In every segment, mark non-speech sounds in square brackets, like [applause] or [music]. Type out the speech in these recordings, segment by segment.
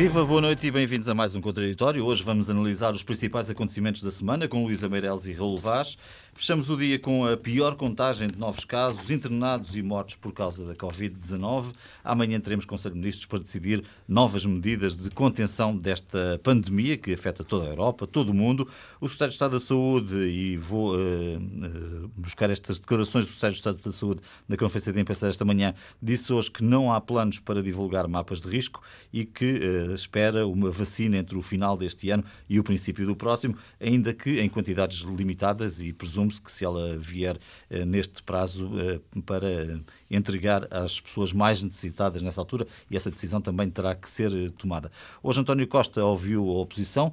Viva, boa noite e bem-vindos a mais um Contraditório. Hoje vamos analisar os principais acontecimentos da semana com Luísa Meireles e Raul Vaz. Fechamos o dia com a pior contagem de novos casos, internados e mortos por causa da Covid-19. Amanhã teremos Conselho de Ministros para decidir novas medidas de contenção desta pandemia que afeta toda a Europa, todo o mundo. O Secretário de Estado da Saúde, e vou uh, uh, buscar estas declarações do Secretário de Estado da Saúde na conferência de imprensa esta manhã, disse hoje que não há planos para divulgar mapas de risco e que uh, espera uma vacina entre o final deste ano e o princípio do próximo, ainda que em quantidades limitadas e presume-se que se ela vier eh, neste prazo eh, para entregar às pessoas mais necessitadas nessa altura, e essa decisão também terá que ser eh, tomada. Hoje António Costa ouviu a oposição,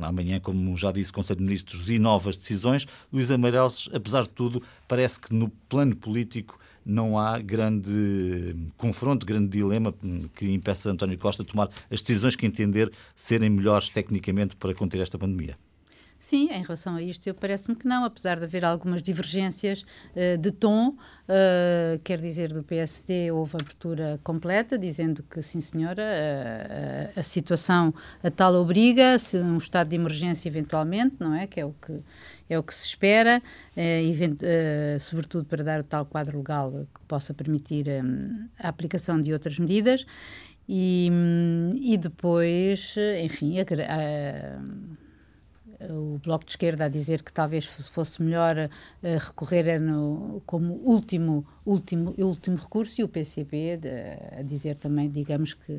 amanhã, como já disse, Conselho de Ministros e novas decisões. Luís Amarelos, apesar de tudo, parece que no plano político não há grande confronto, grande dilema que impeça António Costa a tomar as decisões que entender serem melhores tecnicamente para conter esta pandemia. Sim, em relação a isto, eu parece-me que não, apesar de haver algumas divergências uh, de tom, uh, quer dizer, do PSD houve abertura completa, dizendo que, sim senhora, uh, a situação a tal obriga, se um estado de emergência eventualmente, não é? Que é o que, é o que se espera, event, sobretudo para dar o tal quadro legal que possa permitir um, a aplicação de outras medidas. E, um, e depois, enfim, a, a o Bloco de Esquerda a dizer que talvez fosse melhor uh, recorrer no, como último, último, último recurso e o PCP a dizer também, digamos que,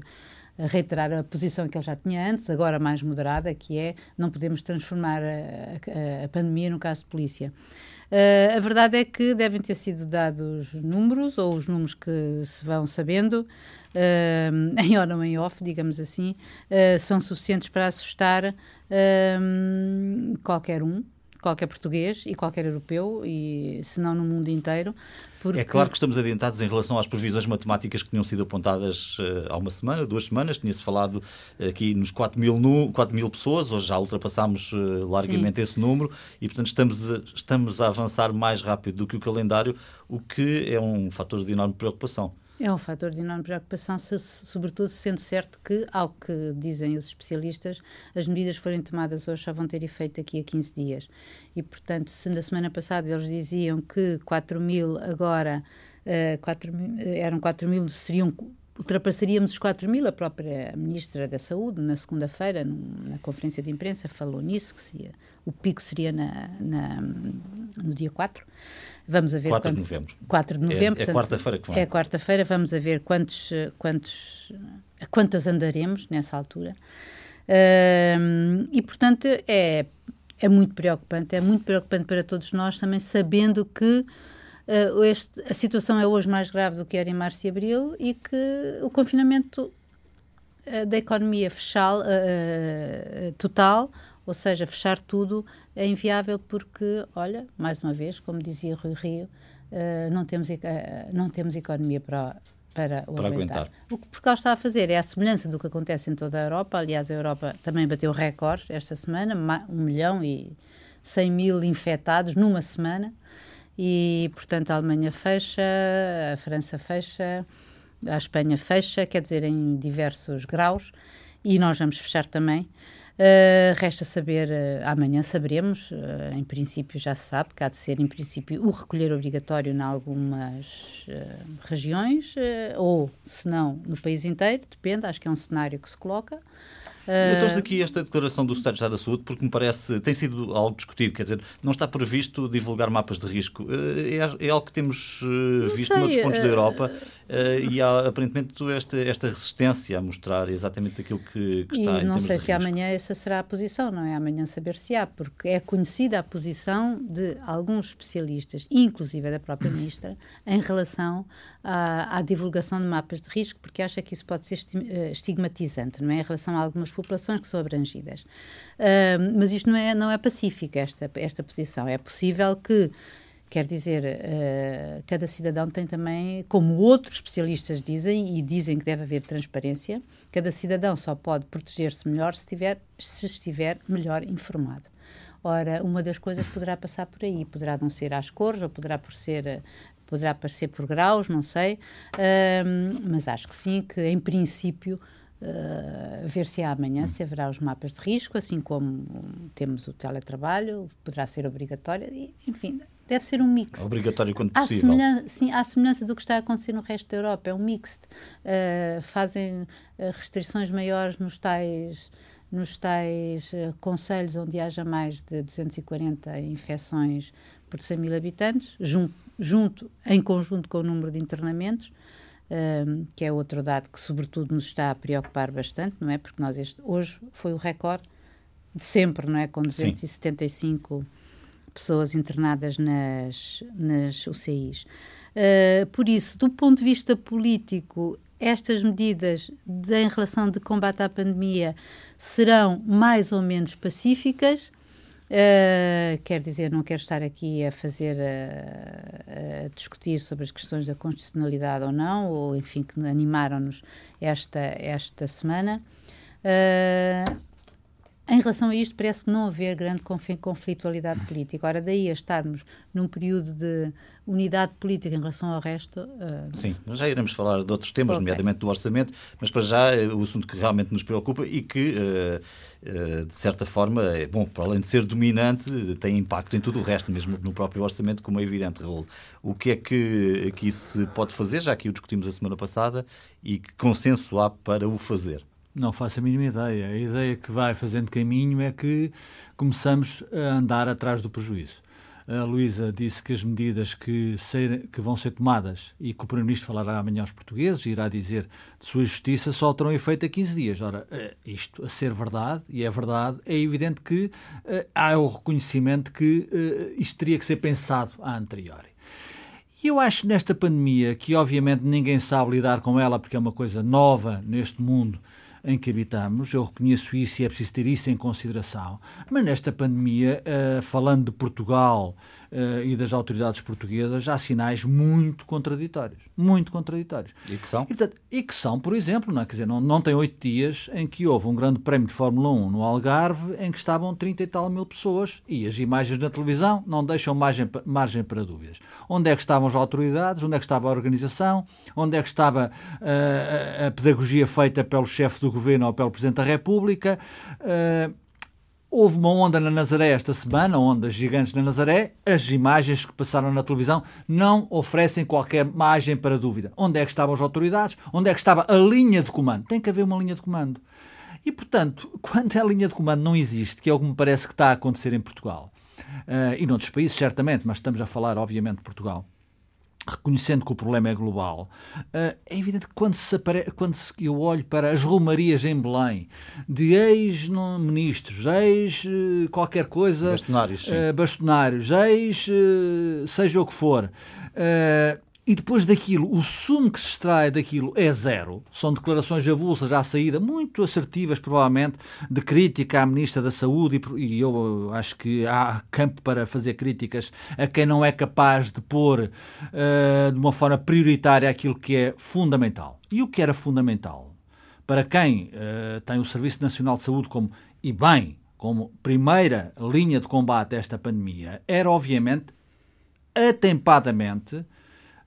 reiterar a posição que ele já tinha antes, agora mais moderada, que é não podemos transformar a, a, a pandemia no caso de polícia. Uh, a verdade é que devem ter sido dados números, ou os números que se vão sabendo, uh, [laughs] em on ou em off, digamos assim, uh, são suficientes para assustar qualquer um, qualquer português e qualquer europeu, e se não no mundo inteiro. Porque... É claro que estamos adiantados em relação às previsões matemáticas que tinham sido apontadas uh, há uma semana, duas semanas. Tinha-se falado aqui nos 4 mil, nu 4 mil pessoas, hoje já ultrapassámos uh, largamente Sim. esse número e, portanto, estamos a, estamos a avançar mais rápido do que o calendário, o que é um fator de enorme preocupação. É um fator de enorme preocupação, se, sobretudo sendo certo que, ao que dizem os especialistas, as medidas forem tomadas hoje só vão ter efeito daqui a 15 dias. E, portanto, se na semana passada eles diziam que 4 mil agora, uh, 4 mil, eram 4 mil, seriam ultrapassaríamos os 4 mil. A própria Ministra da Saúde, na segunda-feira, na conferência de imprensa, falou nisso, que seria, o pico seria na, na, no dia 4. Vamos a ver 4 quantos, de novembro. 4 de novembro. É, é quarta-feira que vem. É quarta-feira, vamos a ver quantos, quantos, quantas andaremos nessa altura. Uh, e, portanto, é, é muito preocupante, é muito preocupante para todos nós também, sabendo que uh, este, a situação é hoje mais grave do que era em março e abril e que o confinamento uh, da economia fechal, uh, total, ou seja, fechar tudo, é inviável porque, olha, mais uma vez, como dizia Rui Rio, não, temos, não temos economia para, para, para aguentar. O que Portugal está a fazer é a semelhança do que acontece em toda a Europa. Aliás, a Europa também bateu recordes esta semana, um milhão e cem mil infectados numa semana e, portanto, a Alemanha fecha, a França fecha, a Espanha fecha, quer dizer, em diversos graus, e nós vamos fechar também. Uh, resta saber, uh, amanhã saberemos, uh, em princípio já se sabe que há de ser, em princípio, o recolher obrigatório em algumas regiões, ou, se não, no país inteiro, depende, acho que é um cenário que se coloca. Eu trouxe aqui esta declaração do Estado de Estado da Saúde porque me parece, tem sido algo discutido, quer dizer, não está previsto divulgar mapas de risco. É, é algo que temos visto sei, noutros pontos da Europa Uh, e há aparentemente esta, esta resistência a mostrar exatamente aquilo que, que está e não sei se amanhã essa será a posição, não é? Amanhã saber se há, porque é conhecida a posição de alguns especialistas, inclusive da própria [coughs] ministra, em relação à, à divulgação de mapas de risco, porque acha que isso pode ser eh, estigmatizante, não é? Em relação a algumas populações que são abrangidas. Uh, mas isto não é, não é pacífica, esta, esta posição. É possível que Quer dizer, uh, cada cidadão tem também, como outros especialistas dizem, e dizem que deve haver transparência, cada cidadão só pode proteger-se melhor se, tiver, se estiver melhor informado. Ora, uma das coisas poderá passar por aí, poderá não ser às cores, ou poderá por ser poderá aparecer por graus, não sei, uh, mas acho que sim, que em princípio uh, ver se há amanhã se haverá os mapas de risco, assim como temos o teletrabalho, poderá ser obrigatório, e, enfim, deve ser um mix. Obrigatório quando possível. semelhança, sim, à semelhança do que está a acontecer no resto da Europa, é um mix. Uh, fazem uh, restrições maiores nos tais nos tais uh, conselhos onde haja mais de 240 infecções por 100 mil habitantes, junto, junto, em conjunto com o número de internamentos, um, que é outro dado que, sobretudo, nos está a preocupar bastante, não é? Porque nós este, hoje foi o recorde de sempre, não é? Com 275 Sim. pessoas internadas nas, nas UCIs. Uh, por isso, do ponto de vista político, estas medidas de, em relação de combate à pandemia serão mais ou menos pacíficas, Uh, quer dizer, não quero estar aqui a fazer, a, a, discutir sobre as questões da constitucionalidade ou não, ou enfim, que animaram-nos esta, esta semana. Uh, em relação a isto, parece que não haver grande conflitualidade política. Ora, daí a estarmos num período de unidade política em relação ao resto. Uh... Sim, já iremos falar de outros temas, okay. nomeadamente do orçamento, mas para já eh, o assunto que realmente nos preocupa e que, uh, uh, de certa forma, é bom, para além de ser dominante, tem impacto em tudo o resto, mesmo no próprio orçamento, como é evidente, Raul. O que é que aqui se pode fazer, já que o discutimos a semana passada, e que consenso há para o fazer? Não faço a mínima ideia. A ideia que vai fazendo caminho é que começamos a andar atrás do prejuízo. A Luísa disse que as medidas que, ser, que vão ser tomadas e que o Primeiro-Ministro falará amanhã aos portugueses e irá dizer de sua justiça só terão efeito a 15 dias. Ora, eh, isto a ser verdade, e é verdade, é evidente que uh, há o reconhecimento que uh, isto teria que ser pensado a anteriori. E eu acho que nesta pandemia, que obviamente ninguém sabe lidar com ela porque é uma coisa nova neste mundo, em que habitamos, eu reconheço isso e é preciso ter isso em consideração. Mas nesta pandemia, uh, falando de Portugal uh, e das autoridades portuguesas, há sinais muito contraditórios. Muito contraditórios. E que são? E, portanto, e que são, por exemplo, não, é? quer dizer, não, não tem oito dias em que houve um grande prémio de Fórmula 1 no Algarve em que estavam 30 e tal mil pessoas e as imagens na televisão não deixam margem, margem para dúvidas. Onde é que estavam as autoridades? Onde é que estava a organização? Onde é que estava uh, a, pedagogia feita pelo chefe do governo ou pelo Presidente da República? Uh, Houve uma onda na Nazaré esta semana, ondas gigantes na Nazaré. As imagens que passaram na televisão não oferecem qualquer margem para dúvida. Onde é que estavam as autoridades? Onde é que estava a linha de comando? Tem que haver uma linha de comando. E, portanto, [laughs] quando a linha de comando não existe, que é o que me parece que está a acontecer em Portugal, uh, e noutros países, certamente, mas estamos a falar, obviamente, de Portugal, reconhecendo que o problema é global, eh, é evidente que quando, se apare... quando eu olho para as romarias em Belém de ex-ministros, ex qualquer coisa, bastonários, uh, bastonários ex uh, seja o que for, e depois daquilo, o sumo que se extrai daquilo é zero. São declarações avulsas à saída, muito assertivas, provavelmente, de crítica à Ministra da Saúde, e eu acho que há campo para fazer críticas a quem não é capaz de pôr uh, de uma forma prioritária aquilo que é fundamental. E o que era fundamental? Para quem uh, tem o Serviço Nacional de Saúde como, e bem, como primeira linha de combate a esta pandemia, era obviamente atempadamente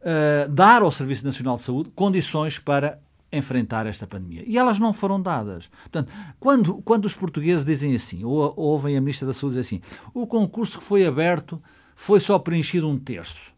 uh, dar ao Serviço Nacional de Saúde condições para enfrentar esta pandemia. E elas não foram dadas. Portanto, quando, quando os portugueses dizem assim, ou ouvem a Ministra da Saúde dizer assim, o concurso que foi aberto foi só preenchido um terço.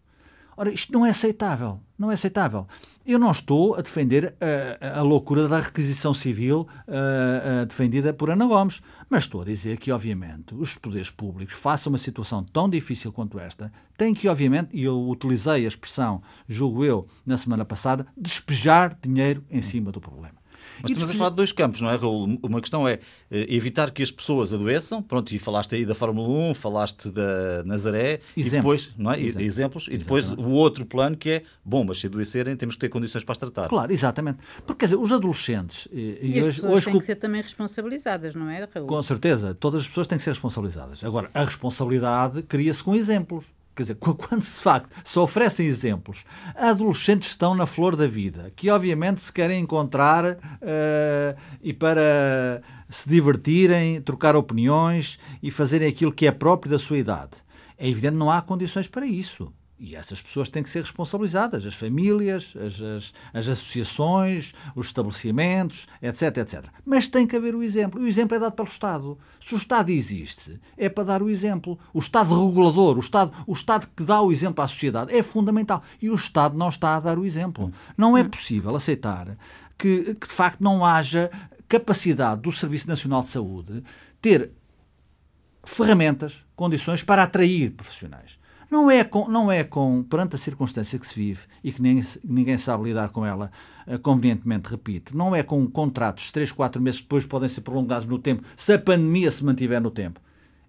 Ora, isto não é aceitável. Não é aceitável. Eu não estou a defender a, a loucura da requisição civil a, a defendida por Ana Gomes, mas estou a dizer que, obviamente, os poderes públicos, façam uma situação tão difícil quanto esta, têm que, obviamente, e eu utilizei a expressão, julgo eu, na semana passada, despejar dinheiro em cima do problema. Mas e estamos a falar de dois campos, não é, Raul? Uma questão é eh, evitar que as pessoas adoeçam, pronto, e falaste aí da Fórmula 1, falaste da Nazaré, exemplos. e depois, não é? Exemplos, exemplos e depois exatamente. o outro plano que é, bom, mas se adoecerem temos que ter condições para as tratar. Claro, exatamente. Porque, quer dizer, os adolescentes... E, e as hoje, pessoas hoje, têm que ser também responsabilizadas, não é, Raul? Com certeza, todas as pessoas têm que ser responsabilizadas. Agora, a responsabilidade cria-se com exemplos. Quer dizer, [laughs] quando se, facto, se oferecem exemplos, adolescentes estão na flor da vida, que obviamente se querem encontrar uh, e para se divertirem, trocar opiniões e fazerem aquilo que é próprio da sua idade. É evidente que não há condições para isso. E essas pessoas têm que ser responsabilizadas, as famílias, as, as, as, associações, os estabelecimentos, etc, etc. Mas tem que haver o exemplo. E o exemplo é dado pelo Estado. Se o Estado existe, é para dar o exemplo. O Estado regulador, o Estado, o Estado que dá o exemplo à sociedade, é fundamental. E o Estado não está a dar o exemplo. Não é possível aceitar que, que de facto não haja capacidade do Serviço Nacional de Saúde ter ferramentas, condições para atrair profissionais. Não é, com, não é com, perante a circunstância que se vive e que nem, ninguém sabe lidar com ela uh, convenientemente, repito, não é com contratos de 3, 4 meses depois podem ser prolongados no tempo, se a pandemia se mantiver no tempo.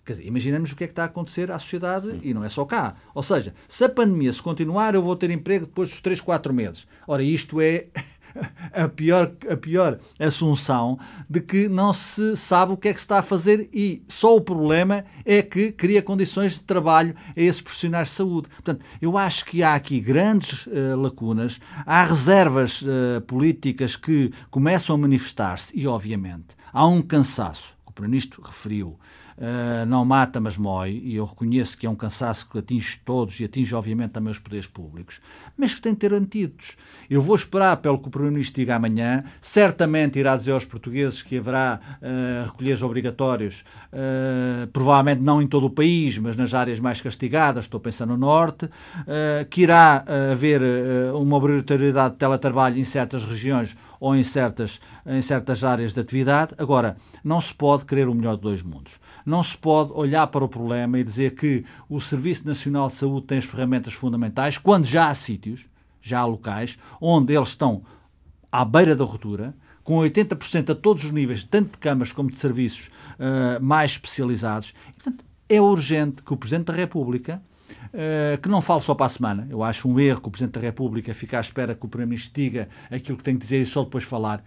Quer dizer, imaginemos o que é que está a acontecer à sociedade Sim. e não é só cá. Ou seja, se a pandemia se continuar, eu vou ter emprego depois dos 3, 4 meses. Ora, isto é [laughs] [laughs] a pior, a pior assunção de que não se sabe o que é que se está a fazer e só o problema é que cria condições de trabalho a esses profissionais de saúde. Portanto, eu acho que há aqui grandes uh, lacunas, há reservas uh, políticas que começam a manifestar-se e, obviamente, há um cansaço, que o Primeiro-Ministro referiu, Uh, não mata, mas mói, e eu reconheço que é um cansaço que atinge todos e atinge, obviamente, também os poderes públicos, mas que tem de ter antídotos. Eu vou esperar pelo que o Primeiro-Ministro diga amanhã, certamente irá dizer aos portugueses que haverá uh, recolheres obrigatórios, uh, provavelmente não em todo o país, mas nas áreas mais castigadas, estou pensando no Norte, que irá haver uma obrigatoriedade de teletrabalho em certas regiões ou em certas, em certas áreas de atividade. Agora, não se pode querer o melhor de dois mundos. Não se pode olhar para o problema e dizer que o Serviço Nacional de Saúde tem as ferramentas fundamentais, quando já há sítios, já há locais, onde eles estão à beira da ruptura, com 80% a todos os níveis, tanto de câmaras como de serviços uh, mais especializados. Portanto, é urgente que o Presidente da República, uh, que não fale só para a semana, eu acho um erro que o Presidente da República fique à espera que o Primeiro-Ministro diga aquilo que tem que dizer e só depois falar,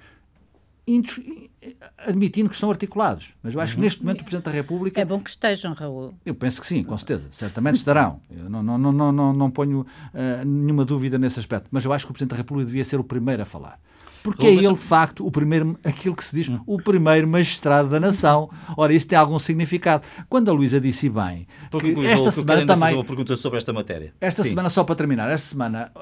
admitindo que estão articulados. Mas eu acho uhum. que neste momento o Presidente da República. É bom que estejam, Raul. Eu penso que sim, com certeza. Certamente estarão. Eu não, não, não, não, não ponho uh, nenhuma dúvida nesse aspecto. Mas eu acho que o Presidente da República devia ser o primeiro a falar. Porque é ele, de facto, o primeiro, aquilo que se diz, hum. o primeiro magistrado da nação. Ora, isso tem algum significado. Quando a Luísa disse bem, Porque que esta semana também. uma pergunta sobre esta matéria. Esta Sim. semana, só para terminar, esta semana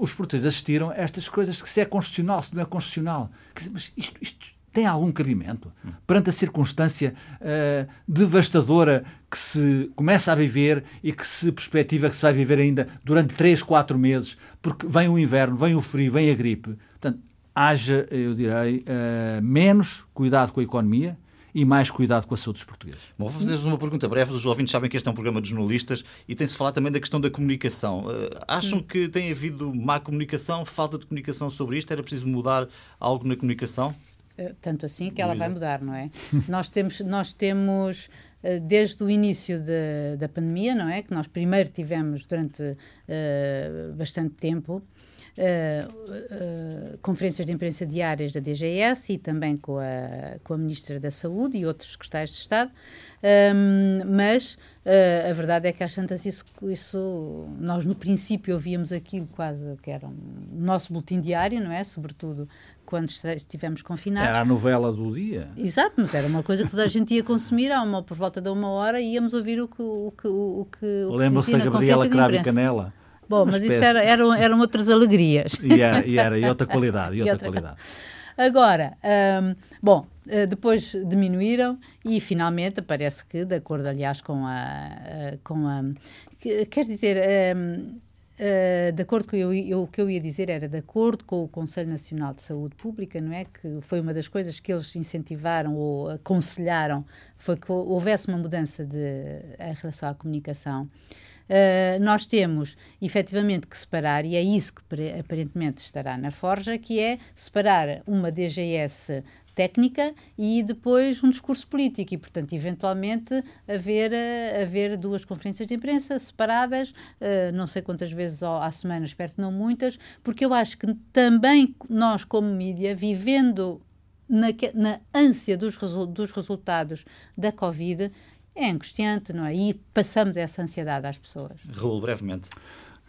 os portugueses assistiram a estas coisas que se é constitucional, se não é constitucional. Mas isto, isto tem algum cabimento perante a circunstância uh, devastadora que se começa a viver e que se perspectiva que se vai viver ainda durante 3, 4 meses, porque vem o inverno, vem o frio, vem a gripe. Portanto, haja, eu direi, uh, menos cuidado com a economia, e mais cuidado com a saúde dos portugueses. Bom, vou fazer-vos uma pergunta breve. Os ouvintes sabem que este é um programa de jornalistas e tem-se falado também da questão da comunicação. Uh, acham hum. que tem havido má comunicação, falta de comunicação sobre isto? Era preciso mudar algo na comunicação? Eh, tanto assim que ela Luísa. vai mudar, não é? nós temos, nós temos eh, desde o início de, da pandemia, não é? Que nós primeiro tivemos durante uh, bastante tempo uh, uh, conferências de imprensa diárias da DGS e também com a, com a Ministra da Saúde e outros secretários de Estado, um, mas a verdade é que às tantas isso, isso, nós no princípio ouvíamos aquilo quase que era o um, nosso boletim diário, não é? Sobretudo quando estivemos confinados. Era a novela do dia. Exato, mas era uma coisa que toda a gente ia consumir uma, por volta de uma hora e íamos ouvir o que o que o que, o que Lembra-se da Gabriela Cravo Canela? Bom, mas isso era, eram, eram outras alegrias. E era, e, era, e outra qualidade. E outra, [laughs] e outra qualidade. Agora, um, bom, eh, depois diminuíram e finalmente parece que, de acordo, aliás, com a. Com a quer dizer, Uh, de acordo com eu, eu, o que eu ia dizer era de acordo com o Conselho Nacional de Saúde Pública, não é que foi uma das coisas que eles incentivaram ou aconselharam foi que houvesse uma mudança de em relação à comunicação. Uh, nós temos efetivamente que separar, e é isso que aparentemente estará na Forja, que é separar uma DGS técnica e depois um discurso político. E, portanto, eventualmente haver, eh, haver duas conferências de imprensa separadas, uh, não sei quantas vezes à semana, espero que não muitas, porque eu acho que também nós, como mídia, vivendo na, na ânsia dos, resu dos resultados da Covid, é angustiante, não é? E passamos essa ansiedade às pessoas. Raul, brevemente.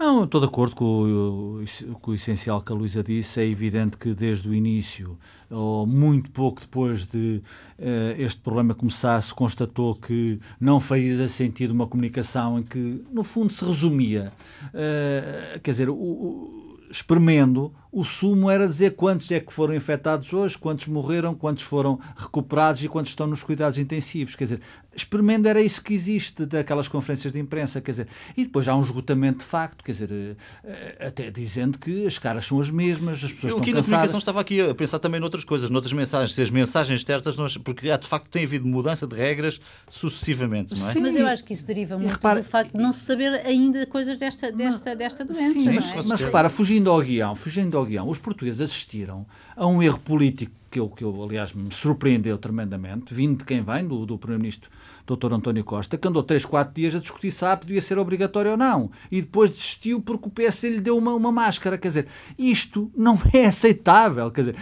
Não, estou de acordo com o, com o, essencial que a Luísa disse. É evidente que desde o início, ou muito pouco depois de uh, este problema começar, se constatou que não fazia sentido uma comunicação em que, no fundo, se resumia. Uh, quer dizer, o, o, espremendo o sumo era dizer quantos é que foram infectados hoje, quantos morreram, quantos foram recuperados e quantos estão nos cuidados intensivos. Quer dizer, experimento era isso que existe daquelas conferências de imprensa, quer dizer, e depois há um esgotamento de facto, quer dizer, eh, até dizendo que as caras são as mesmas, as pessoas Eu aqui na comunicação estava aqui a pensar também noutras coisas, noutras mensagens, se as mensagens certas, porque há de facto tem havido mudança de regras sucessivamente, não é? Sim. Mas eu acho que isso deriva muito repara, do facto de não se saber ainda coisas desta, desta, desta doença, sim, mas, é? mas repara, fugindo ao guião, fugindo ao ao guião, os portugueses assistiram a um erro político que eu, que eu aliás, me surpreendeu tremendamente, vindo de quem vem, do, do Primeiro-Ministro Dr. António Costa, que andou 3, 4 dias a discutir se a devia ser obrigatório ou não. E depois desistiu porque o PS lhe deu uma, uma máscara. Quer dizer, isto não [laughs] é aceitável. Quer dizer,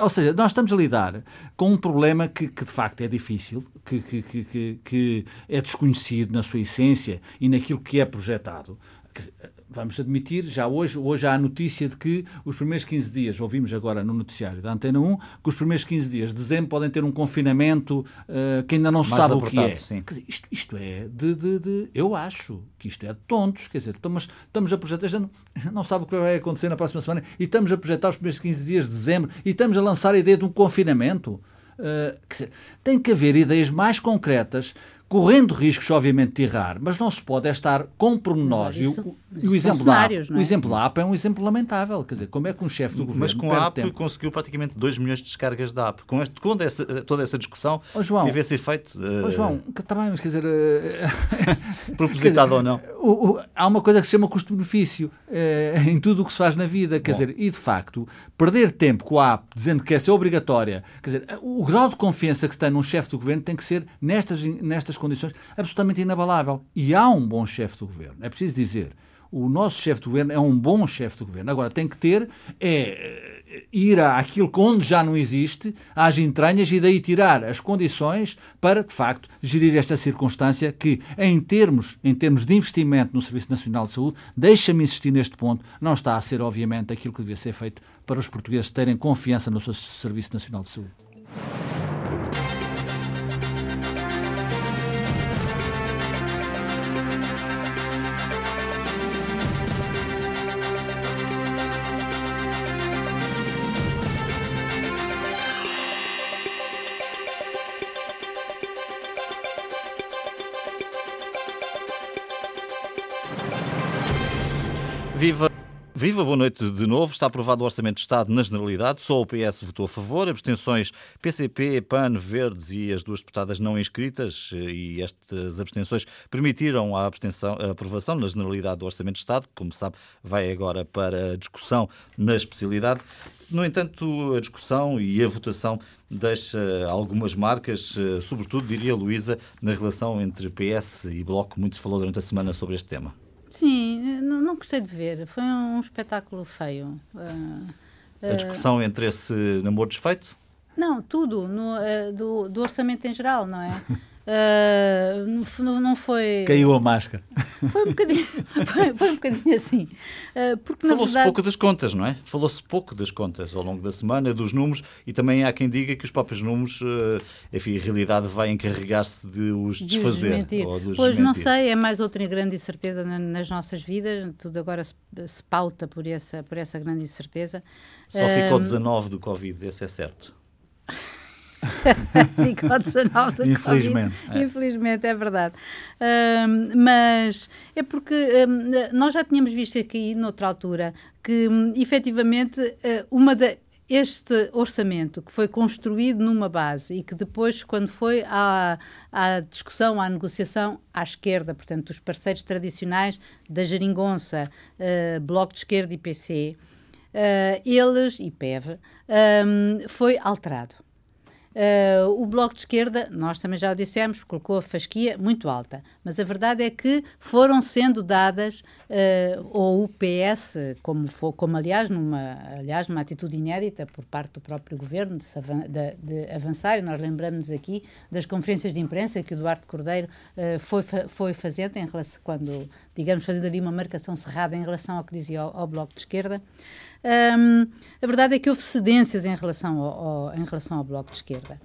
ou seja, nós estamos a lidar com um problema que, que de facto é difícil, que, que, que, que é desconhecido na sua essência e naquilo que é projetado. Dizer, vamos admitir, já hoje, hoje há a notícia de que os primeiros 15 dias, ouvimos agora no noticiário da Antena 1, que os primeiros 15 dias de dezembro podem ter um confinamento uh, que ainda não se sabe o que é. Dizer, isto, isto, é de, de, de, Eu acho que isto é de tontos, quer dizer, estamos, estamos a projetar, já não, [laughs] não sabe o que vai acontecer na próxima semana e estamos a projetar os primeiros 15 dias de dezembro e estamos a lançar a ideia de um confinamento. Uh, dizer, tem que haver ideias mais concretas correndo riscos, obviamente, de errar, mas não se pode estar com pormenores. Isso, e o, exemplo da APA, é? o exemplo da APA é um exemplo lamentável. Quer dizer, como é que um chefe do governo. Mas com a APA conseguiu praticamente 2 milhões de descargas da APA. Com, este, com essa, toda essa discussão, oh, João, teve esse efeito. Uh... Oh, João, também, mas quer dizer. Uh... [laughs] [laughs] Propositado ou não. O, o, há uma coisa que se chama custo-benefício uh, em tudo o que se faz na vida. Quer Bom. dizer, e de facto, perder tempo com a APA dizendo que essa é obrigatória. Quer dizer, o grau de confiança que se tem num chefe do governo tem que ser nestas, nestas condições absolutamente inabalável. E há um bom chefe do governo, é preciso dizer. O nosso chefe do governo é um bom chefe do governo. Agora, tem que ter é ir àquilo onde já não existe, às entranhas e daí tirar as condições para, de facto, gerir esta circunstância que, em termos, em termos de investimento no Serviço Nacional de Saúde, deixa-me insistir neste ponto, não está a ser, obviamente, aquilo que devia ser feito para os portugueses terem confiança no seu Serviço Nacional de Saúde. Viva, boa noite de novo. Está aprovado o Orçamento de Estado na Generalidade. Só o PS votou a favor. Abstenções PCP, PAN, Verdes e as duas deputadas não inscritas. E estas abstenções permitiram a, abstenção, a aprovação na Generalidade do Orçamento de Estado, que, como sabe, vai agora para discussão na especialidade. No entanto, a discussão e a votação deixa algumas marcas, sobretudo, diria Luísa, na relação entre PS e Bloco. Muito se falou durante a semana sobre este tema. Sim, não, não, gostei de ver. Foi um espetáculo feio. Uh, uh, a discussão entre esse namoro desfeito? Não, tudo. No, uh, do, do orçamento em geral, não é? [laughs] Uh, não, não foi. Caiu a máscara. Foi um bocadinho, [laughs] [laughs] foi, foi um bocadinho assim. Uh, Falou-se verdade... pouco das contas, não é? Falou-se pouco das contas ao longo da semana, dos números, e também há quem diga que os próprios números, uh, enfim, a realidade vai encarregar-se de os desfazer. De ou de pois não sei, é mais outra grande incerteza nas nossas vidas, tudo agora se, se pauta por essa, por essa grande incerteza. Só ficou 19 do Covid, esse é certo. [laughs] [laughs] Ficou 19 de Infelizmente. É. Infelizmente, é verdade. mas é porque nós já tínhamos visto aqui, noutra altura, que um, efetivamente uh, uma da, este orçamento que foi construído numa base e que depois, quando foi à, à discussão, à negociação à esquerda, portanto, dos parceiros tradicionais da Jeringonça, uh, Bloco de Esquerda e PC, uh, eles, e PEV, um, foi alterado. Uh, o Bloco de Esquerda, nós também já o dissemos, colocou a fasquia muito alta, mas a verdade é que foram sendo dadas, uh, ou o PS, como, como aliás, numa, aliás, numa atitude inédita por parte do próprio governo de, de, de avançar, e nós lembramos aqui das conferências de imprensa que o Duarte Cordeiro uh, foi, foi fazendo em relação, quando digamos, fazendo ali uma marcação cerrada em relação ao que dizia ao, ao Bloco de Esquerda. Um, a verdade é que houve cedências em relação ao, ao em relação ao Bloco de Esquerda.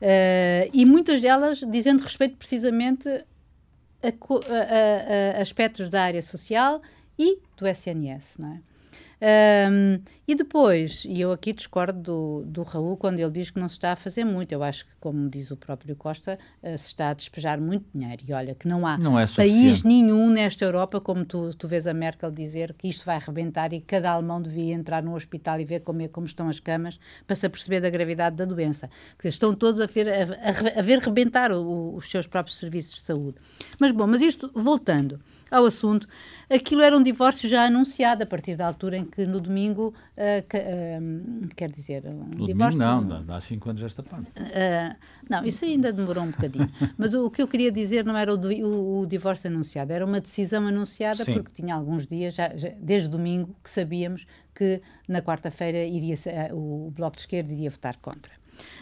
Uh, e muitas delas dizendo respeito precisamente a, a, a, aspectos da área social e do SNS, não é? Um, e depois, e eu aqui discordo do, do Raul quando ele diz que não se está a fazer muito. Eu acho que, como diz o próprio Costa, uh, se está a despejar muito dinheiro. E olha, que não há não é país nenhum nesta Europa, como tu, tu vês a Merkel dizer, que isto vai arrebentar e cada alemão devia entrar no hospital e ver como, é, como estão as camas para se aperceber da gravidade da doença. Que estão todos a ver, a, a ver rebentar o, os seus próprios serviços de saúde. Mas bom, mas isto, voltando ao assunto, aquilo era um divórcio já anunciado a partir da altura em que no domingo, uh, que, uh, quer dizer, um no divórcio... Domingo não, dá, há cinco anos esta parte. Uh, não, isso ainda demorou um bocadinho. [laughs] Mas o, o, que eu queria dizer não era o, o, o divórcio anunciado, era uma decisão anunciada Sim. porque tinha alguns dias, já, já, desde domingo, que sabíamos que na quarta-feira iria o Bloco de Esquerda iria votar contra.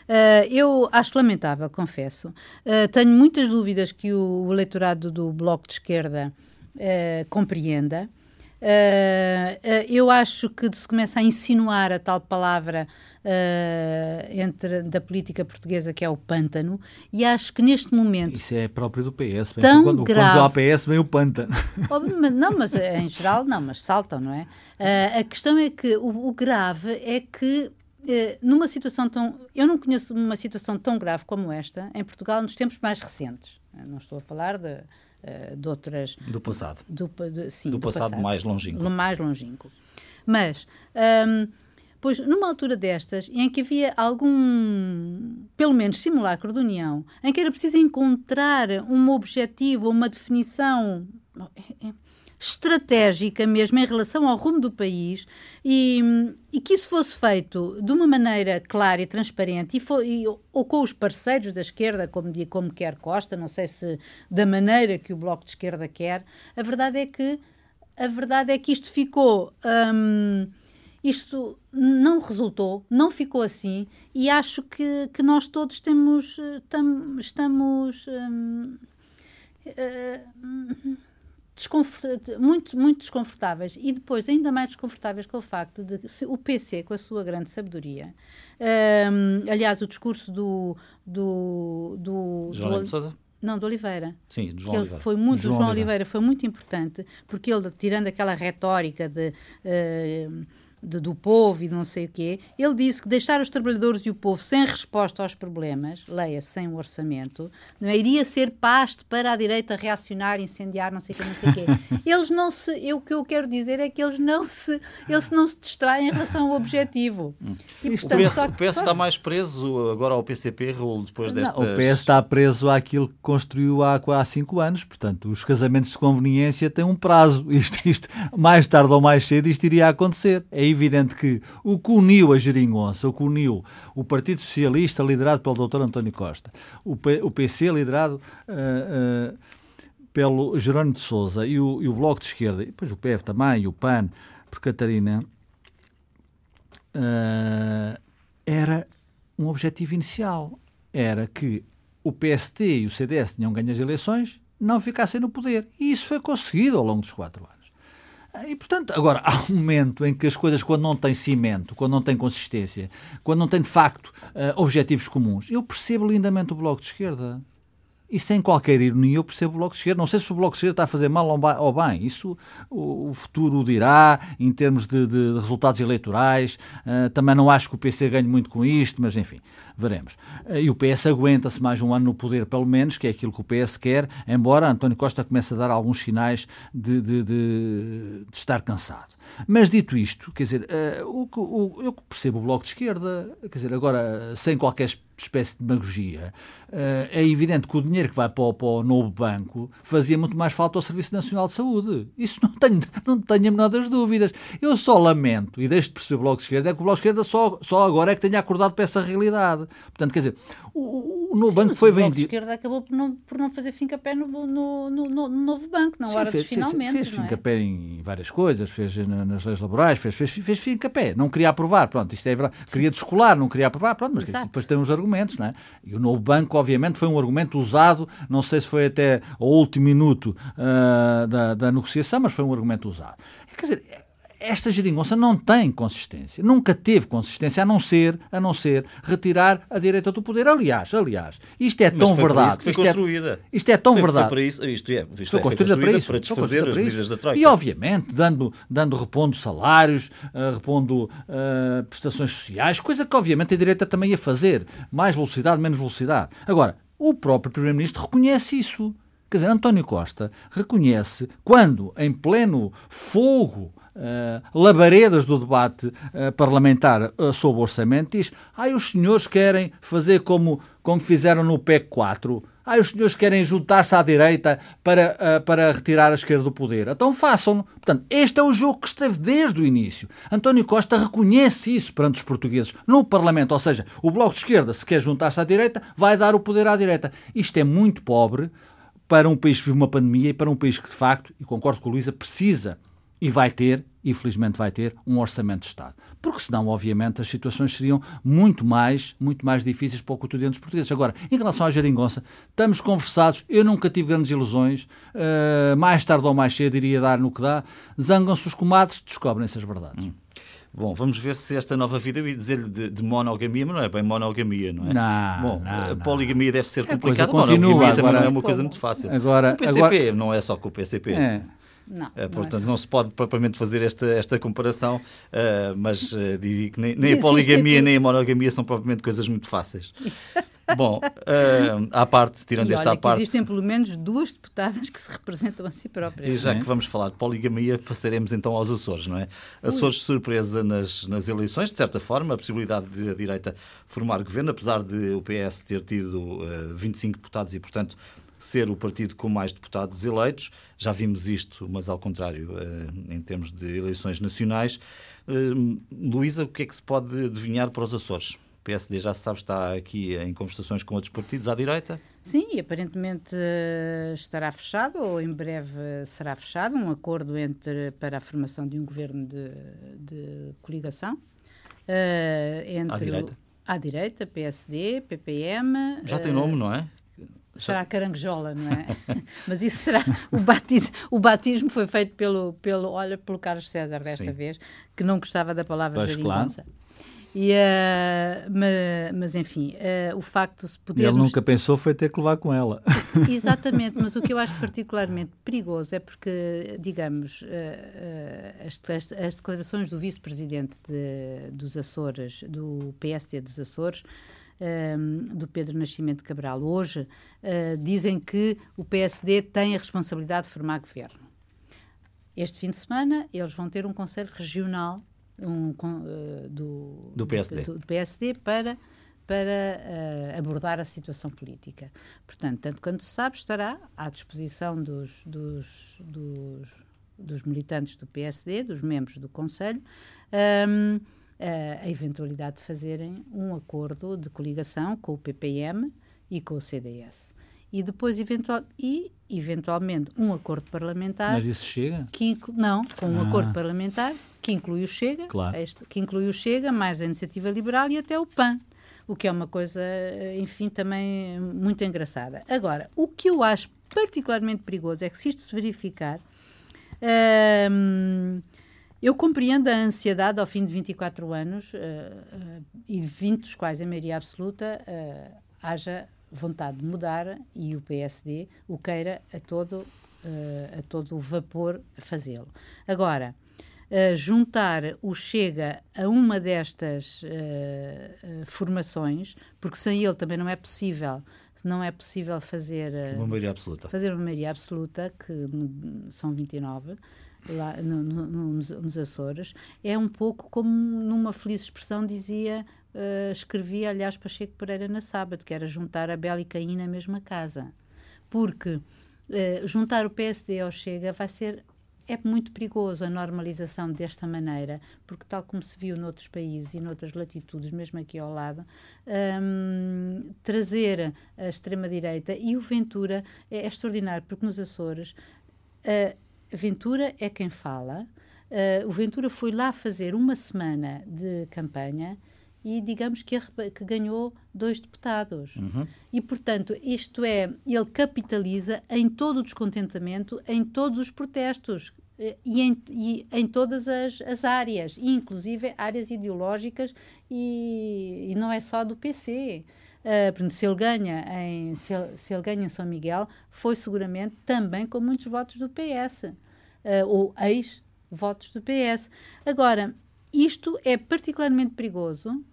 Uh, eu acho lamentável, confesso. Uh, tenho muitas dúvidas que o eleitorado do Bloco de Esquerda uh, compreenda. Uh, uh, eu acho que se começa a insinuar a tal palavra entre da política portuguesa que é o pântano e acho que neste momento isso é próprio do PS tão quando, grave, quando há PS vem o pântano. [laughs] Oh, não mas em geral não mas saltam não é? A questão é que o, o grave é que numa situação tão eu não conheço uma situação tão grave como esta em Portugal nos tempos mais recentes. Não estou a falar de uh, de outras... Do passado. Do, de, sim, do, do passado, passado, mais longínquo. Mais longínquo. Mas, um, pois, numa altura destas, em que havia algum, pelo menos, simulacro de união, em que era preciso encontrar um objetivo, uma definição é, é, estratégica mesmo em relação ao rumo do país e, e que isso fosse feito de uma maneira clara e transparente e, for, e ou com os parceiros da esquerda, como, como quer Costa, não sei se da maneira que o Bloco de Esquerda quer, a verdade é que a verdade é que isto ficou hum, isto não resultou, não ficou assim e acho que, que nós todos temos tam, estamos hum, uh, muito, muito desconfortáveis e depois ainda mais desconfortáveis com o facto de o PC, com a sua grande sabedoria, um, aliás, o discurso do. do, do, João do Não, do Oliveira. Sim, do João Oliveira. Foi muito, João, João Oliveira. Oliveira. foi muito importante, porque ele, tirando aquela retórica de. Uh, de, do povo e de não sei o quê, ele disse que deixar os trabalhadores e o povo sem resposta aos problemas, leia-se sem um orçamento, não é? iria ser pasto para a direita reacionar, incendiar, não sei o quê, não sei o quê. [laughs] Eles não se, eu, o que eu quero dizer é que eles não se, eles não se distraem em relação ao objetivo. E, portanto, o PS, só, o PS está mais preso agora ao PCP, Raul, depois destas... Não, o PS está preso àquilo que construiu há, há cinco anos, portanto, os casamentos de conveniência têm um prazo. [laughs] Isto, isto, mais tarde ou mais cedo, isto iria acontecer. É evidente que o que uniu a Geringonça, o que uniu o Partido Socialista, liderado pelo Dr. António Costa, o, P, o PC, liderado uh, uh, pelo Jerónimo de Souza e o, e o, Bloco de Esquerda, e depois o PF também, e o PAN, por Catarina, uh, era um objetivo inicial. Era que o PST e o CDS tinham ganho as eleições, não ficassem no poder. E isso foi conseguido ao longo dos quatro anos. E, portanto, agora, há um momento em que as coisas, quando não têm cimento, quando não têm consistência, quando não têm, de facto, uh, objetivos comuns, eu percebo lindamente o Bloco de Esquerda. E sem qualquer ironia, eu percebo o Bloco de Esquerda. Não sei se o Bloco de Esquerda está a fazer mal ou bem. Isso o, futuro dirá, em termos de, de resultados eleitorais. Uh, também não acho que o PC ganhe muito com isto, mas enfim, veremos. Uh, e o PS aguenta-se mais um ano no poder, pelo menos, que é aquilo que o PS quer, embora António Costa comece a dar alguns sinais de, de, de estar cansado. Mas dito isto, quer dizer, uh, o, o, eu percebo o Bloco de Esquerda, quer dizer, agora sem qualquer espécie de demagogia, uh, é evidente que o dinheiro que vai para o, para o, novo banco fazia muito mais falta ao Serviço Nacional de Saúde. Isso não tenho, não tenho a menor das dúvidas. Eu só lamento, e deixo de perceber o Bloco de Esquerda, é que o Bloco de Esquerda só, só agora é que tenha acordado para essa realidade. Portanto, quer dizer, o, o novo Sim, banco foi vendido. O Bloco de Esquerda acabou por não, por não fazer fim-capé no, no, no, no, novo banco, não Sim, hora fez, dos finalmente. Fez, fez é? fim-capé em várias coisas, fez nas leis laborais, fez, fez, fez fim a pé, não queria aprovar, pronto, isto é verdade, queria descolar, não queria aprovar, pronto, mas depois tem uns argumentos, não é? E o novo banco, obviamente, foi um argumento usado, não sei se foi até ao último minuto uh, da, da negociação, mas foi um argumento usado. Quer dizer, esta geringonça não tem consistência, nunca teve consistência, a não ser, a não ser retirar a direita do poder. Aliás, aliás, isto é tão verdade. foi isto, construída. É, isto é tão foi, verdade. Foi para isso, isto é, isto foi, é, construída para isso, para desfazer as medidas da Troika. E obviamente dando, dando repondo salários, uh, repondo uh, prestações sociais, coisa que obviamente a direita também ia fazer. Mais velocidade, menos velocidade. Agora, o próprio Primeiro-Ministro reconhece isso. Quer dizer, António Costa reconhece quando, em pleno fogo uh, labaredas do debate uh, parlamentar uh, sobre orçamento, diz: ai, os senhores querem fazer como, como fizeram no PEC 4. Ai, os senhores querem juntar-se à direita para, uh, para retirar a esquerda do poder. Então façam-no. Portanto, este é o jogo que esteve desde o início. António Costa reconhece isso perante os portugueses no Parlamento. Ou seja, o Bloco de Esquerda, se quer juntar-se à direita, vai dar o poder à direita. Isto é muito pobre para um país que vive uma pandemia e para um país que, de facto, e concordo com a Luísa, precisa e vai ter, infelizmente vai ter, um orçamento de Estado. Porque senão, obviamente, as situações seriam muito mais, muito mais difíceis para o cotidiano dos portugueses. Agora, em relação à geringonça, estamos conversados, eu nunca tive grandes ilusões, uh, mais tarde ou mais cedo iria dar no que dá, zangam-se os comadres, descobrem-se as verdades. Hum. Bom, vamos ver se esta nova vida, eu ia dizer-lhe de, de, monogamia, mas não é bem monogamia, não é? Não, Bom, não, a poligamia não. deve ser complicada, a monogamia agora, também não é uma coisa muito fácil. Agora, o PCP agora, não é só com o PCP. É. Não, uh, portanto, não, é não, se pode propriamente fazer esta, esta comparação, uh, mas uh, diria que nem, nem a poligamia nem a monogamia são propriamente coisas muito fáceis. [laughs] Bom, uh, à parte, tirando e esta olha, parte. Existem pelo menos duas deputadas que se representam a si próprias. E já que vamos falar de poligamia, passaremos então aos Açores, não é? Açores de surpresa nas, nas eleições, de certa forma, a possibilidade de a direita formar governo, apesar de o PS ter tido uh, 25 deputados e, portanto, ser o partido com mais deputados eleitos. Já vimos isto, mas ao contrário, uh, em termos de eleições nacionais. Uh, Luísa, o que é que se pode adivinhar para os Açores? O PSD já se sabe está aqui em conversações com outros partidos à direita. Sim, e aparentemente uh, estará fechado, ou em breve será fechado, um acordo entre, para a formação de um governo de, de coligação. Uh, entre à direita? à direita, PSD, PPM. Já tem nome, não é? Será caranguejola, não é? [laughs] Mas isso será. O batismo, o batismo foi feito pelo, pelo, olha, pelo Carlos César desta Sim. vez, que não gostava da palavra. Claro. E, uh, mas, mas, enfim, uh, o facto de poder. Ele nunca pensou foi ter que levar com ela. [laughs] Exatamente, mas o que eu acho particularmente perigoso é porque, digamos, uh, as, as, declarações do vice-presidente de, dos Açores, do PSD dos Açores, do Pedro Nascimento Cabral, hoje, dizem que o PSD tem a responsabilidade de formar governo. Este fim de semana, eles vão ter um Conselho Regional um, uh, do, do, PSD. Do, do PSD para, para uh, abordar a situação política. Portanto, tanto quanto se sabe, estará à disposição dos, dos, dos, dos militantes do PSD, dos membros do Conselho, um, a eventualidade de fazerem um acordo de coligação com o PPM e com o CDS e depois eventual, e eventualmente um acordo parlamentar. Mas isso chega? Que, não, com um ah. acordo parlamentar que inclui o Chega, claro. este, que inclui o Chega, mais a Iniciativa Liberal e até o PAN. O que é uma coisa, enfim, também muito engraçada. Agora, o que eu acho particularmente perigoso é que se isto se verificar, hum, eu compreendo a ansiedade ao fim de 24 anos uh, uh, e 20 dos quais, a maioria absoluta, uh, haja vontade de mudar e o PSD o queira a todo, a todo o vapor fazê-lo. Agora, juntar o Chega a uma destas formações, porque sem ele também não é possível não é possível fazer uma maioria absoluta fazer uma maioria absoluta que são 29 lá no, no, nos, Açores é um pouco como numa feliz expressão dizia uh, escrevi, aliás, para Checo Pereira na sábado, que era juntar a Bela e Caim na mesma casa. Porque uh, juntar o PSD ao Chega vai ser é muito perigoso a normalização desta maneira, porque tal como se viu noutros países e noutras latitudes, mesmo aqui ao lado, um, trazer a extrema-direita e o Ventura é, é, extraordinário, porque nos Açores, uh, Ventura é quem fala, Uh, o Ventura foi lá fazer uma semana de campanha e digamos que, que ganhou dois deputados. Uhum. E, portanto, isto é, ele capitaliza em todo o descontentamento, em todos os protestos eh, e em, e em todas as, as, áreas, inclusive áreas ideológicas, e, e, não é só do PC. Uh, se ele ganha em se ele, se ele, ganha em São Miguel, foi seguramente também com muitos votos do PS, uh, eh, ou ex-votos do PS. Agora, isto é particularmente perigoso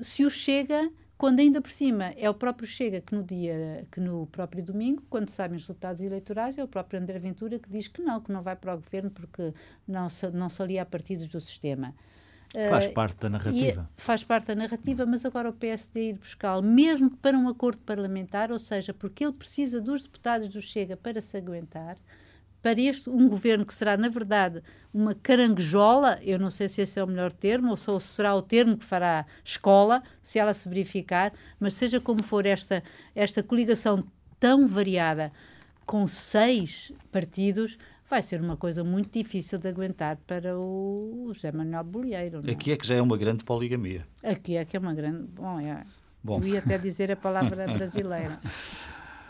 se o Chega, quando ainda por cima é o próprio Chega que no dia, que no próprio domingo, quando sabem os resultados eleitorais, é o próprio André Ventura que diz que não, que não vai para o governo porque não se, não se alia a partidos do sistema. Faz uh, parte da narrativa. faz parte da narrativa, mas agora o PSD ir buscá-lo, mesmo para um acordo parlamentar, ou seja, porque ele precisa dos deputados do Chega para se aguentar, para este um governo que será, na verdade, uma caranguejola, eu não sei se esse é o melhor termo, ou se será o termo que fará escola, se ela se verificar, mas seja como for esta, esta coligação tão variada, com seis partidos, vai ser uma coisa muito difícil de aguentar para o José Manuel Bolieiro. Não? Aqui é que já é uma grande poligamia. Aqui é que é uma grande. Bom, é. Bom. Eu ia até dizer a palavra [laughs] brasileira.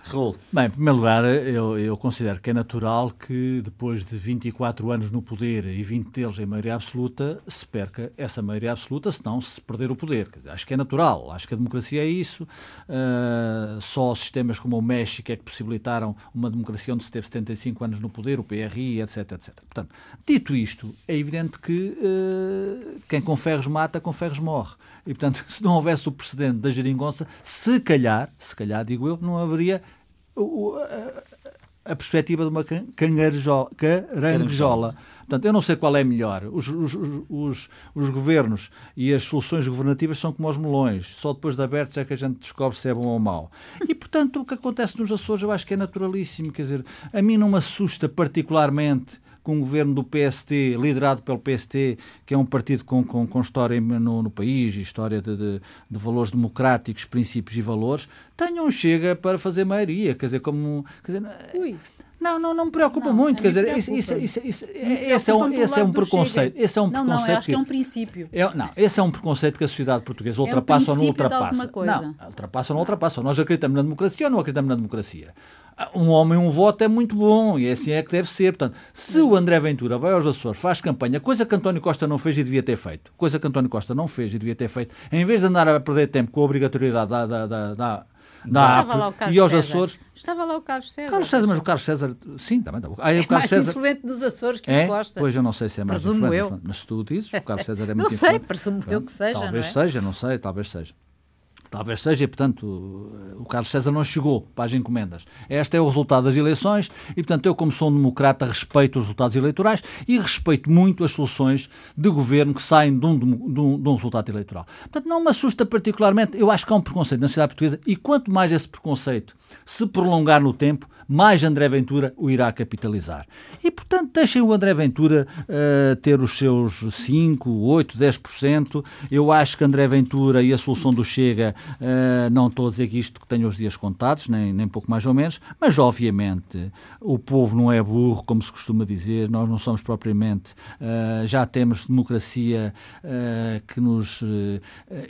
Raul. Bem, em primeiro lugar, eu, eu, considero que é natural que depois de 24 anos no poder e 20 deles em maioria absoluta, se perca essa maioria absoluta, senão se perder o poder. Dizer, acho que é natural, acho que a democracia é isso. Uh, só sistemas como o México é que possibilitaram uma democracia onde se teve 75 anos no poder, o PRI, etc, etc. Portanto, dito isto, é evidente que uh, quem com ferros mata, com ferros morre. E, portanto, [laughs] se não houvesse o precedente da geringonça, se calhar, se calhar, digo eu, não haveria a, a perspectiva de uma caranguejola. caranguejola. Portanto, eu não sei qual é melhor. Os, os, os, os, governos e as soluções governativas são como os melões. Só depois de abertos é que a gente descobre se é bom ou mau. E, portanto, o que acontece nos Açores eu acho que é naturalíssimo. Quer dizer, a mim não me assusta particularmente com um governo do PST, liderado pelo PST, que é um partido com, com, com história no, no, país, história de, de, de, valores democráticos, princípios e valores, tenham chega para fazer maioria. Quer dizer, como. Quer dizer, Ui. Não, não, não me preocupa não, muito. Quer dizer, isso, isso, isso, isso esse é um, esse é um preconceito. Esse é um não, preconceito. Não, acho que, que é um princípio. É, não, esse é um preconceito que a sociedade portuguesa ultrapassa é um ou não ultrapassa. Não, ultrapassa ou não ultrapassa. Nós acreditamos na democracia ou não acreditamos na democracia um homem, um voto é muito bom e assim é que deve ser. Portanto, se o André Ventura vai aos Açores, faz campanha, coisa que António Costa não fez e devia ter feito, coisa que António Costa não fez e devia ter feito, em vez de andar a perder tempo com a obrigatoriedade da, da, da, da da AP e aos César. Açores. Estava lá o Carlos César. Carlos César, mas o Carlos César, sim, também. Tá. Aí, é o Carlos mais César... influente dos Açores que é? Costa. Pois eu não sei se é mais Presumo influente, eu. mas se tu dizes, o Carlos César é muito Não sei, influente. presumo eu que seja. Talvez não é? seja, não sei, talvez seja. Talvez seja, e, portanto, o Carlos César não chegou para as encomendas. Este é o resultado das eleições e, portanto, eu, como sou um democrata, respeito os resultados eleitorais e respeito muito as soluções de governo que saem de um, de um, de um resultado eleitoral. Portanto, não me assusta particularmente. Eu acho que há um preconceito na sociedade portuguesa e quanto mais esse preconceito se prolongar no tempo, mais André Ventura o irá capitalizar. E, portanto, deixem o André Ventura uh, ter os seus 5, 8, 10%. Eu acho que André Ventura e a solução do Chega, não estou a dizer que isto que tenha os dias contados, nem, nem pouco mais ou menos, mas, obviamente, o povo não é burro, como se costuma dizer, nós não somos propriamente, uh, já temos democracia que nos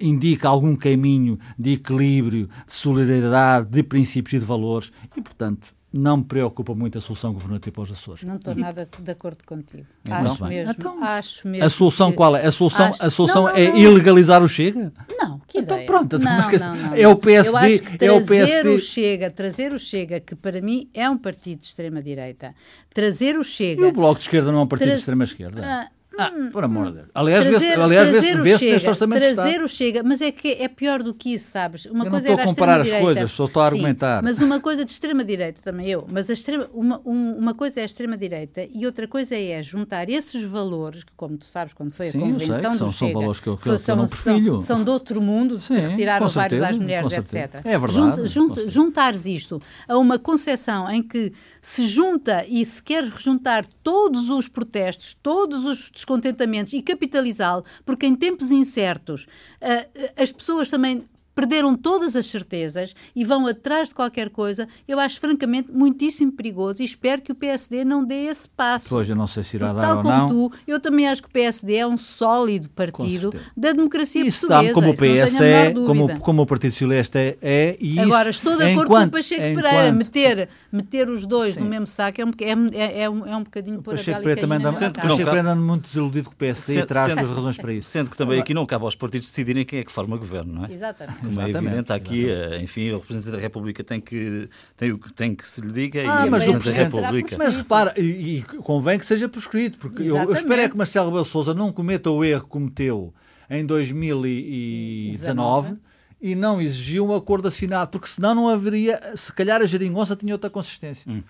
indica algum caminho de equilíbrio, de solidariedade, de princípios e de valores, e, portanto, não me preocupa muito a solução governativa para os Açores. Não estou nada de acordo contigo. Então, acho, mesmo, então, acho mesmo. A solução que, qual é? A solução, acho, a solução não, não, é não. ilegalizar o Chega? Não, que então, ideia. pronto, então, mas é o PSD, Eu acho que é o PSD. o Chega, trazer o Chega, que para mim é um partido de extrema direita, trazer o Chega. E o Bloco de Esquerda não é um partido de extrema esquerda? Ah, ah, por amor de Deus. Aliás, trazer, aliás vê-se vê neste orçamento Trazer o Chega, mas é que é pior do que isso, sabes? Uma eu coisa não estou a comparar as coisas, só estou a argumentar. Sim, mas uma coisa de extrema-direita também eu, mas extrema, uma, um, uma coisa é a extrema-direita e outra coisa é juntar esses valores, que como tu sabes, quando foi Sim, a convenção sei, do são, Chega... São valores que eu, que eu, são, não são, são de outro mundo, Sim, retiraram vários às mulheres, etc. É verdade. Junt, junt, juntares isto a uma concepção em que se junta e se quer juntar todos os protestos, todos os descontentamentos e capitalizá-lo, porque em tempos incertos uh, as pessoas também perderam todas as certezas e vão atrás de qualquer coisa, eu acho francamente muitíssimo perigoso e espero que o PSD não dê esse passo. Pois, eu não sei se irá dar tal ou como não. tu, eu também acho que o PSD é um sólido partido da democracia Isso portuguesa. está como o PS é, como, como o Partido Socialista é, é e Agora, estou de acordo enquanto, com o Pacheco enquanto, Pereira. Meter, meter os dois Sim. no mesmo saco é um, é, é, é um, é um bocadinho a Pacheco Pereira também anda, Pacheco. Pereira anda muito desiludido com o PSD e traz suas razões para isso. Sendo que também aqui não cabe aos partidos decidirem quem é que forma governo, não é? Exatamente. Como é Exatamente, evidente, aqui, eh, enfim, o Representante da República tem que, tem o que tem que se lhe diga Ah, e mas o Presidente da República. Mas repara, e, e convém que seja prescrito, porque eu, eu espero é Exatamente. que Marcelo Rebelo Sousa não cometa o erro que cometeu em 2019 e não exigiu um acordo assinado, porque senão não haveria, se calhar a geringonça tinha outra consistência. Hum.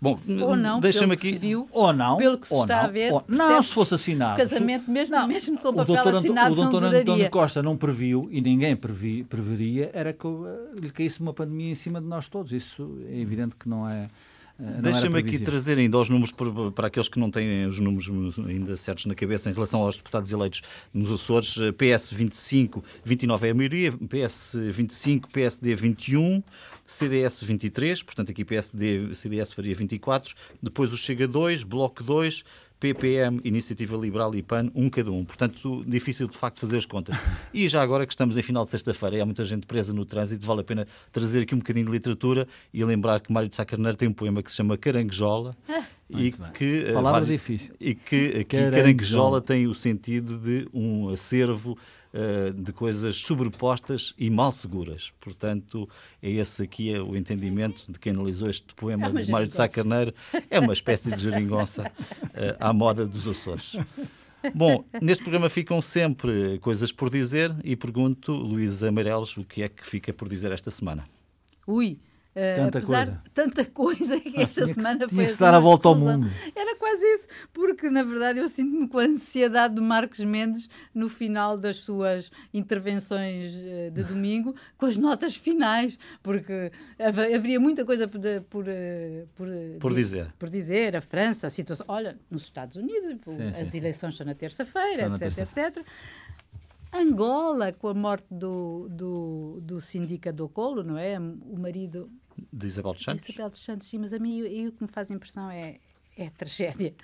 Bom, Ou não, deixa-me pelo que se aqui. viu, Ou não, Pelo que se ou está não, a ver, ou- não, se fosse assinado. o casamento, mesmo- Não, mesmo com o papel doutor, assinado, o doutor. António Costa não previu, e ninguém previ, preveria, era que eh, lhe caísse uma pandemia em cima de nós todos. Isso é evidente que não é. Deixa-me aqui trazer ainda os números para, para aqueles que não têm os números ainda certos na cabeça em relação aos deputados eleitos nos Açores. PS 25, 29 é a maioria, PS 25, PSD 21, CDS 23, portanto aqui PSD, CDS faria 24, depois o Chega 2, Bloco 2, PPM, Iniciativa Liberal e PAN, um cada um. Portanto, difícil de facto fazer as contas. E já agora que estamos em final de sexta-feira e há muita gente presa no trânsito, vale a pena trazer aqui um bocadinho de literatura e lembrar que Mário de Sá Carneiro tem um poema que se chama Caranguejola e Muito bem. que, eh, Palavra vários- difícil. e que aqui Caranguejola. Caranguejola tem o sentido de um acervo de coisas sobrepostas e mal seguras. Portanto, é esse aqui é o entendimento de quem analisou este poema É de Mário de Sá. Carneiro. É uma espécie de geringonça [laughs] eh, à moda dos Açores. Bom, neste programa ficam sempre coisas por dizer e pergunto, Luís Amarelos, o que é que fica por dizer esta semana? Ui. Eh, Tanta apesar coisa. de tanta [laughs] coisa que esta Tinha que- semana tinha foi que se assim dar a volta ao mundo. Era quase isso, porque na verdade eu sinto-me com a ansiedade do Marcos Mendes no final das suas intervenções eh, de domingo, com as notas finais, porque haveria muita coisa por, por, eh, por, Por di- dizer. por dizer, a França, a situação. Olha, nos Estados Unidos, Sim, as sim. eleições são na terça-feira, etc, terça-feira. etc. Angola, com a morte do, do, do Sindica do Colo, não é? O marido De Isabel dos Santos? Isabel dos Santos, sim, mas a mim o que me faz impressão é, é tragédia.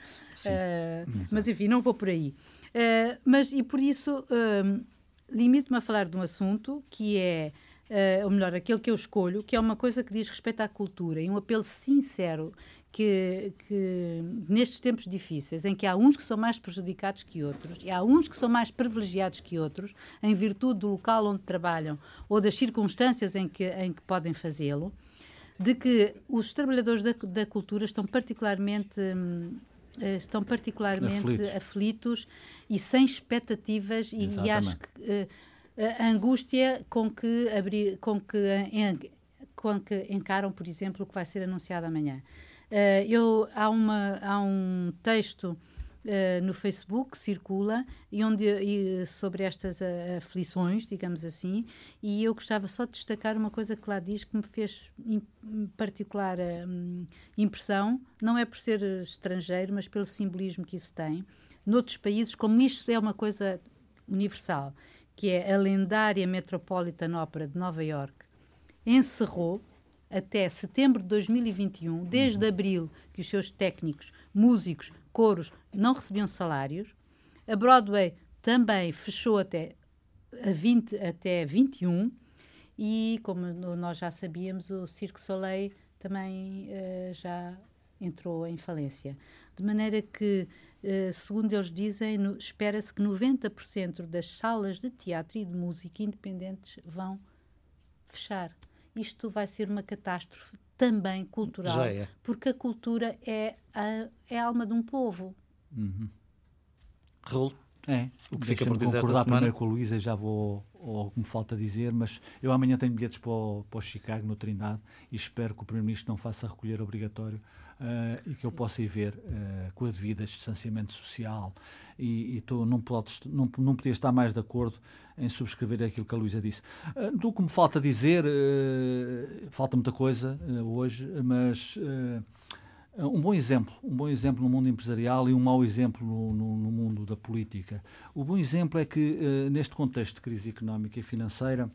Ah, mas enfim, não vou por aí. Ah, mas e por isso ah, limito-me a falar de um assunto que é, ah, ou melhor, aquele que eu escolho, que é uma coisa que diz respeito à cultura e um apelo sincero que, que nestes tempos difíceis, em que há uns que são mais prejudicados que outros, e há uns que são mais privilegiados que outros, em virtude do local onde trabalham ou das circunstâncias em que, em que podem fazê-lo, de que os trabalhadores da, da cultura estão particularmente hum, eh, estão particularmente Aflitos. aflitos, e sem expectativas e, e acho que eh, a angústia com que abrir com que en- com que encaram por exemplo o que vai ser anunciado amanhã Eh, eu há uma há um texto eh, no Facebook circula e onde e sobre estas eh, aflições, digamos assim, e eu gostava só de destacar uma coisa que lá diz que me fez particular hum, impressão, não é por ser eh, estrangeiro, mas pelo simbolismo que isso tem. Noutros países, como isto é uma coisa universal, que é a lendária Metropolitan Opera de Nova York, encerrou até setembro de 2021, desde abril, que os seus técnicos, músicos, coros não recebiam salários. A Broadway também fechou até, a 20, até 21 e, como nós já sabíamos, o Cirque Soleil também eh, já entrou em falência. De maneira que, eh, segundo eles dizem, espera-se que 90% das salas de teatro e de música independentes vão fechar. Isto vai ser uma catástrofe também cultural, é. porque a cultura é a, é a alma de um povo. Raul, É, O que fica por dizer concordar primeiro com a Luísa e já vou ao que me falta dizer, mas eu amanhã tenho bilhetes para o, para o Chicago, no Trindade, e espero que o Primeiro-Ministro não faça recolher obrigatório eh, e que eu possa ir ver eh, com a devida distanciamento social. E, e tô, não, podes, não, não podia estar mais de acordo em subscrever aquilo que a Luísa disse. Eh, do que me falta dizer, falta muita coisa hoje, mas... eh, um bom exemplo, um bom exemplo no mundo empresarial e um mau exemplo no, no- no mundo da política. O bom exemplo é que, eh, neste contexto de crise económica e financeira,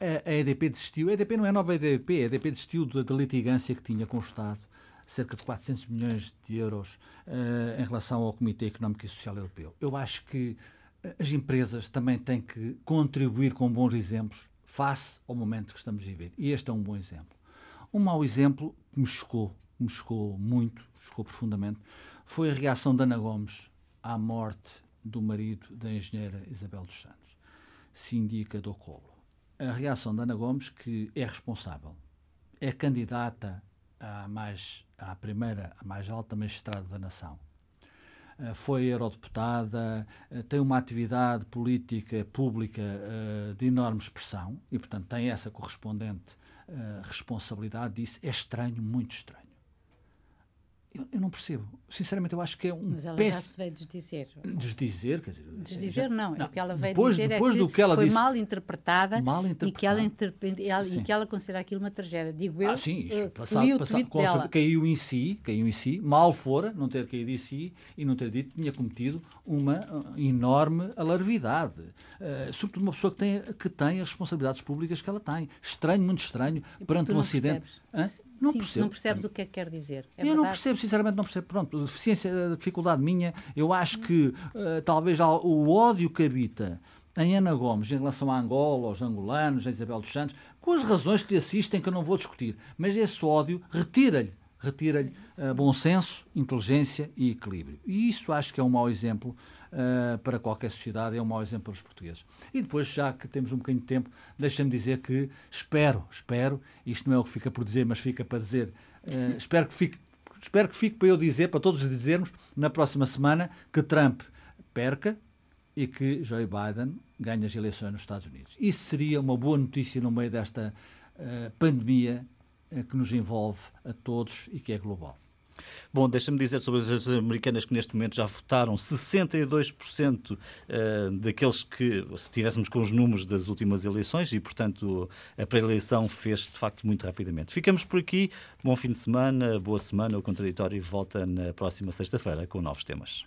a, a EDP desistiu. A EDP não é nova EDP, a EDP desistiu da, da litigância que tinha com o Estado, cerca de 400 milhões de euros uh, em relação ao Comitê Económico e Social Europeu. Eu acho que as empresas também têm que contribuir com bons exemplos face ao momento que estamos a viver. E este é um bom exemplo. Um mau exemplo que me chocou, me chocou muito, chocou profundamente, foi a reação da Ana Gomes à morte do marido da engenheira Isabel dos Santos, síndica do Colo. A reação da Ana Gomes, que é responsável, é candidata à, mais, à primeira, à mais alta magistrada da nação, eh, foi eurodeputada, eh, tem uma atividade política pública eh, de enorme expressão e, portanto, tem essa correspondente responsabilidade disso. É estranho, muito estranho. Eu, eu, não percebo. Sinceramente, eu acho que é um Mas ela péssimo... já se veio desdizer. Desdizer, quer dizer... Desdizer não, não. o que ela veio depois, dizer depois é que, do que ela foi disse, mal interpretada, mal interpretada. E, que ela interpre... e que ela considera aquilo uma tragédia. Digo eu, ah, sim, uh, passado, passado, dela. caiu em si, caiu em si, mal fora não ter caído em si e não ter dito que tinha cometido uma uh, enorme alarvidade. Uh, sobretudo uma pessoa que tem, que tem as responsabilidades públicas que ela tem. Estranho, muito estranho, perante um acidente. Não Sim, percebo. Não percebes o que é que quer dizer. É eu verdade? não percebo, sinceramente não percebo. Pronto, deficiência, dificuldade minha, eu acho que uh, talvez o ódio que habita em Ana Gomes em relação a Angola, aos angolanos, a Isabel dos Santos, com as razões que lhe assistem que eu não vou discutir, mas esse ódio retira-lhe retira-lhe uh, bom senso, inteligência e equilíbrio. E isso acho que é um mau exemplo uh, para qualquer sociedade, é um mau exemplo para os portugueses. E depois, já que temos um bocadinho de tempo, deixa-me dizer que espero, espero, isto não é o que fica por dizer, mas fica para dizer, uh, espero que fique espero que fique para eu dizer, para todos dizermos, na próxima semana, que Trump perca e que Joe Biden ganhe as eleições nos Estados Unidos. Isso seria uma boa notícia no meio desta uh, pandemia eh, que nos envolve a todos e que é global. Bom, deixa-me dizer sobre as eleições americanas que neste momento já votaram 62% eh, daqueles que, se tivéssemos com os números das últimas eleições, e portanto a pré-eleição fez de facto muito rapidamente. Ficamos por aqui. Bom fim de semana, boa semana. O Contraditório volta na próxima sexta-feira com novos temas.